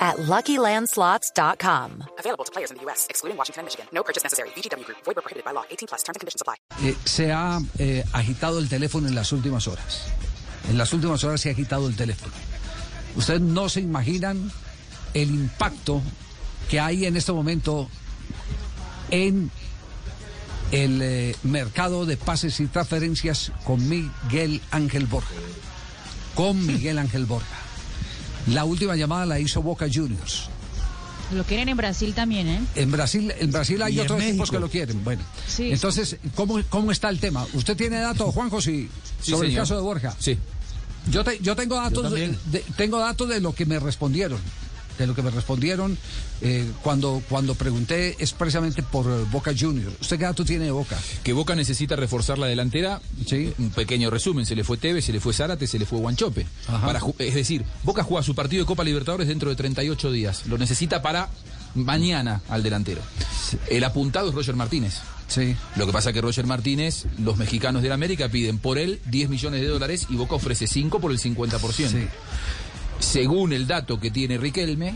at LuckyLandSlots.com. Available to players in the U.S., excluding Washington and Michigan. No purchase necessary. VGW Group. Void where prohibited by law. 18 plus. Terms and conditions apply. Eh, se ha eh, agitado el teléfono en las últimas horas. En las últimas horas se ha agitado el teléfono. Ustedes no se imaginan el impacto que hay en este momento en el eh, mercado de pases y transferencias con Miguel Ángel Borja. Con Miguel Ángel Borja. La última llamada la hizo Boca Juniors. Lo quieren en Brasil también, ¿eh? En Brasil, en Brasil hay Y otros equipos que lo quieren. Bueno, Sí. entonces, ¿cómo, ¿cómo está el tema? ¿Usted tiene datos, Juanjo, sí, Sí, sobre el caso de Borja? Sí. Yo, te- yo tengo datos, de- tengo datos de lo que me respondieron, de lo que me respondieron eh, cuando cuando pregunté expresamente por eh, Boca Juniors. ¿Usted qué datos tiene de Boca? Que Boca necesita reforzar la delantera. Sí. Un pequeño resumen. Se le fue Tevez, se le fue Zárate, se le fue Guanchope. Para es decir, Boca juega su partido de Copa Libertadores dentro de 38 días. Lo necesita para mañana al delantero. El apuntado es Roger Martínez. Sí. Lo que pasa que Roger Martínez, los mexicanos de la América piden por él 10 millones de dólares y Boca ofrece 5 por el 50%. Sí. Según el dato que tiene Riquelme,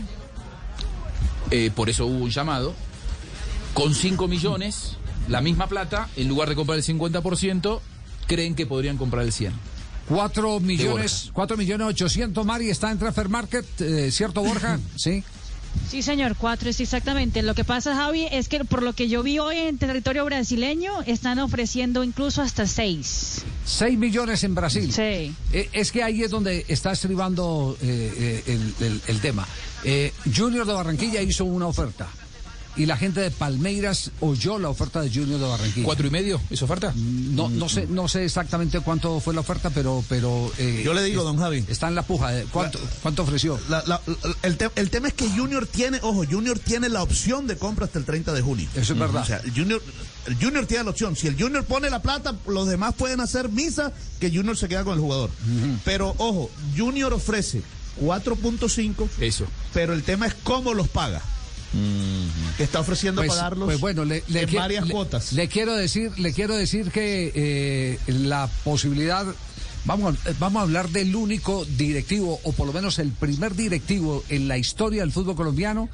eh, por eso hubo un llamado, con 5 millones, la misma plata, en lugar de comprar el 50%, creen que podrían comprar el 100. 4 millones, Borja. 4 millones 800, Mari, está en Transfer Market, eh, ¿cierto, Borja? Sí. Sí, señor, cuatro es exactamente. Lo que pasa, Javi, es que por lo que yo vi hoy en territorio brasileño, están ofreciendo incluso hasta seis. 6 millones en Brasil. Sí. Eh, Es que ahí es donde está estribando eh, eh, el, el- el tema. Eh, Junior de Barranquilla hizo una oferta y la gente de Palmeiras oyó la oferta de Junior de Barranquilla. ¿Cuatro y medio es oferta? No, no sé, no sé exactamente cuánto fue la oferta, pero, pero eh, Yo le digo, don Javi. está en la puja. eh, ¿Cuánto, cuánto ofreció? La- la- la- el, te- el tema es que Junior tiene, ojo, Junior tiene la opción de compra hasta el 30 de junio. Eso es verdad. O sea, el Junior, el Junior tiene la opción. Si el Junior pone la plata, los demás pueden hacer misa que Junior se queda con el jugador. Pero ojo, Junior ofrece 4.5, Eso. pero el tema es cómo los paga. Que está ofreciendo Pues, pagarlos pues bueno, le, le en qui- varias le- cuotas. Le quiero decir, le quiero decir que eh, la posibilidad, vamos, a- vamos a hablar del único directivo, o por lo menos el primer directivo en la historia del fútbol colombiano,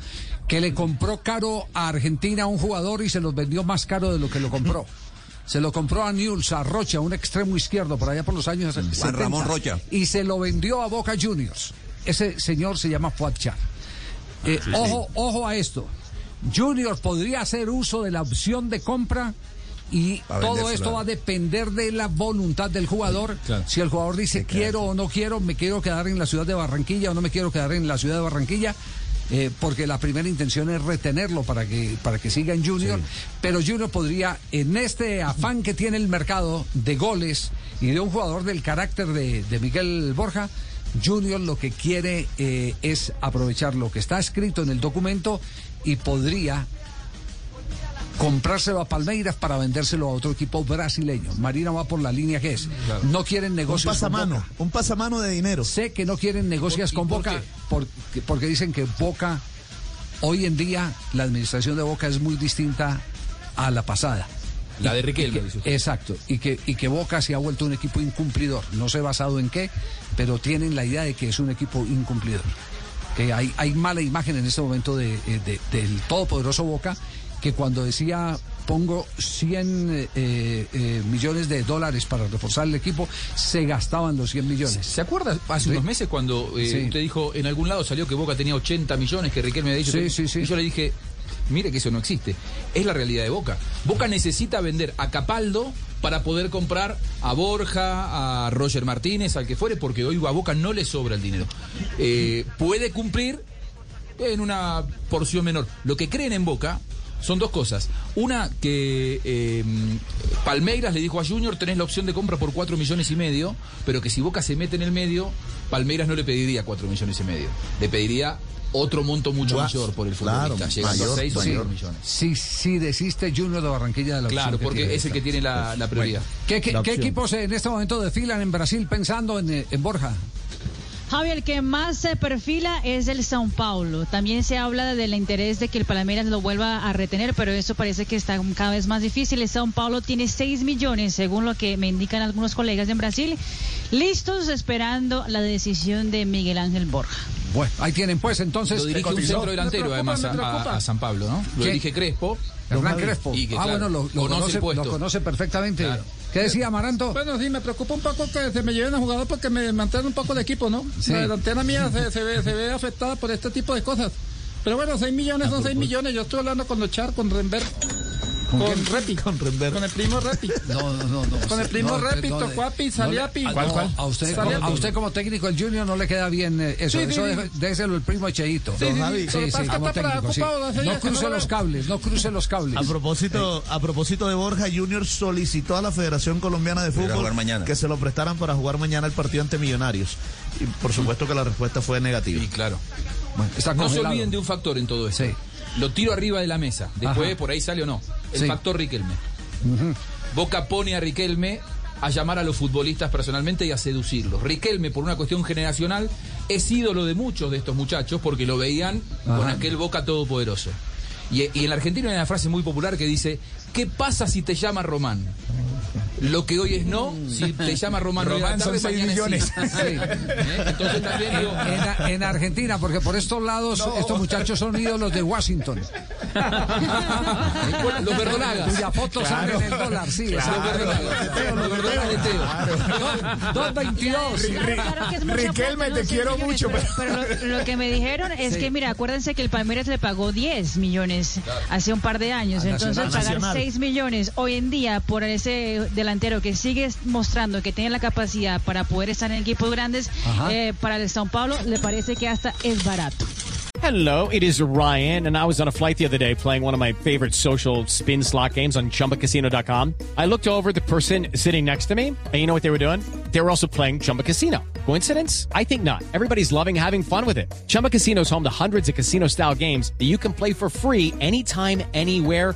que le compró caro a Argentina a un jugador y se los vendió más caro de lo que lo compró. Se lo compró a Newell's, a Rocha, un extremo izquierdo, por allá por los años 70. Ramón Rocha. Y se lo vendió a Boca Juniors. Ese señor se llama Fuad Char. Eh, ojo, ojo a esto. Junior podría hacer uso de la opción de compra y a todo esto va a depender de la voluntad del jugador. Claro. Si el jugador dice quiero o no quiero, me quiero quedar en la ciudad de Barranquilla o no me quiero quedar en la ciudad de Barranquilla. eh, porque la primera intención es retenerlo para que para que siga en Junior, pero Junior podría en este afán que tiene el mercado de goles y de un jugador del carácter de, de Miguel Borja, Junior lo que quiere eh, es aprovechar lo que está escrito en el documento y podría comprárselo a Palmeiras para vendérselo a otro equipo brasileño. Marina va por la línea que es. No quieren un negocios con pasamano, Boca. un pasamano de dinero. Sé que no quieren negocios ¿Y con por Boca porque dicen que Boca, hoy en día, la administración de Boca es muy distinta a la pasada. La de Riquelme, exacto, y que, y que Boca se ha vuelto un equipo incumplidor. No sé basado en qué, pero tienen la idea de que es un equipo incumplidor. Que hay, hay mala imagen en este momento de, eh, de- del todopoderoso Boca, que cuando decía pongo 100 eh, eh, millones de dólares para reforzar el equipo, se gastaban los 100 millones. ¿Se acuerda hace Sí. unos meses cuando eh, Sí. usted dijo en algún lado salió que Boca tenía 80 millones, que Riquelme había dicho? Sí, que- sí, sí. Y yo le dije, mire que eso no existe. Es la realidad de Boca. Boca necesita vender a Capaldo para poder comprar a Borja, a Roger Martínez, al que fuere, porque hoy a Boca no le sobra el dinero. Eh, puede cumplir en una porción menor. Lo que creen en Boca son dos cosas. Una, que eh, Palmeiras le dijo a Junior, tenés la opción de compra por 4 millones y medio, pero que si Boca se mete en el medio, Palmeiras no le pediría 4 millones y medio. Le pediría otro monto mucho Más, mayor por el claro, futbolista, llegando mayor, a 6 o 7 mayor. millones. Sí, sí, desiste Junior de Barranquilla de la Claro, porque es el que tiene la, la prioridad. ¿Qué, qué- La qué opción. equipos en este momento desfilan en Brasil pensando en, en Borja? Javi, el que más se perfila es el São Paulo. También se habla del interés de que el Palmeiras lo vuelva a retener, pero eso parece que está cada vez más difícil. El São Paulo tiene 6 millones, según lo que me indican algunos colegas en Brasil, listos esperando la decisión de Miguel Ángel Borja. Bueno, ahí tienen pues entonces Lo dirige un centro delantero, además, a, a- a San Pablo, ¿no? Lo dirige Crespo. Hernán Crespo. Y que, ah, claro, bueno, lo, lo conoce conoce, lo conoce perfectamente. Claro. ¿Qué decía Amaranto? Bueno, sí, me preocupa un poco que se me lleven a jugador porque me mantienen un poco de equipo, ¿no? Sí. La delantera mía se, se ve, se ve afectada por este tipo de cosas. Pero bueno, 6 millones son 6 millones. Yo estoy hablando con Lochar, con Renberg, con, Repi, Con con el primo Repi. No, no, no. no. Con el primo No, Repi, no, Tocuapi, Saliapi. a- usted, como, a usted como técnico del Junior no le queda bien eh, eso. Sí, sí, eso sí. déjeselo el primo Cheito. Sí, sí, sí. Como técnico, sí. No cruce lo los cables, no cruce los cables. A propósito, a propósito de Borja, Junior solicitó a la Federación Colombiana de Fútbol mañana. que se lo prestaran para jugar mañana el partido ante Millonarios. Y por supuesto que la respuesta fue negativa. Y claro. Bueno, está No se olviden de un factor en todo esto. Sí. Lo tiro arriba de la mesa. Después Ajá. por ahí sale o no. El Sí. factor Riquelme. Boca pone a Riquelme a llamar a los futbolistas personalmente y a seducirlos. Riquelme, por una cuestión generacional, es ídolo de muchos de estos muchachos porque lo veían con aquel Boca todopoderoso. Y, y en la Argentina hay una frase muy popular que dice, ¿qué pasa si te llama Román? Lo que hoy es no, si te llama Román, Román son tarde, seis mañana es millones. sí. ¿Eh? Entonces también digo, En, en Argentina, porque por estos lados estos muchachos son ídolos de Washington. bueno, los verdolagas. Cuya foto sale en el dólar, sí. Los verdolagas. Los verdolagas de Teo. Dos- 2.22. Claro que es mucha Riquelme, te quiero mucho, Pero, pero lo, lo que me dijeron es Sí. que, mira, acuérdense que el Palmeiras le pagó 10 millones hace un par de años. A Entonces, Nacional. pagar Nacional. 6 millones hoy en día por ese delantero que sigue mostrando que tiene la capacidad para poder estar en equipos grandes, eh, para el São Paulo le parece que hasta es barato. Hello, it is Ryan, and I was on a flight the other day playing one of my favorite social spin slot games on chumbacasino.com. I looked over the person sitting next to me, and you know what they were doing? They were also playing Chumba Casino. Coincidence? I think not. Everybody's loving having fun with it. Chumba Casino is home to hundreds of casino style games that you can play for free anytime, anywhere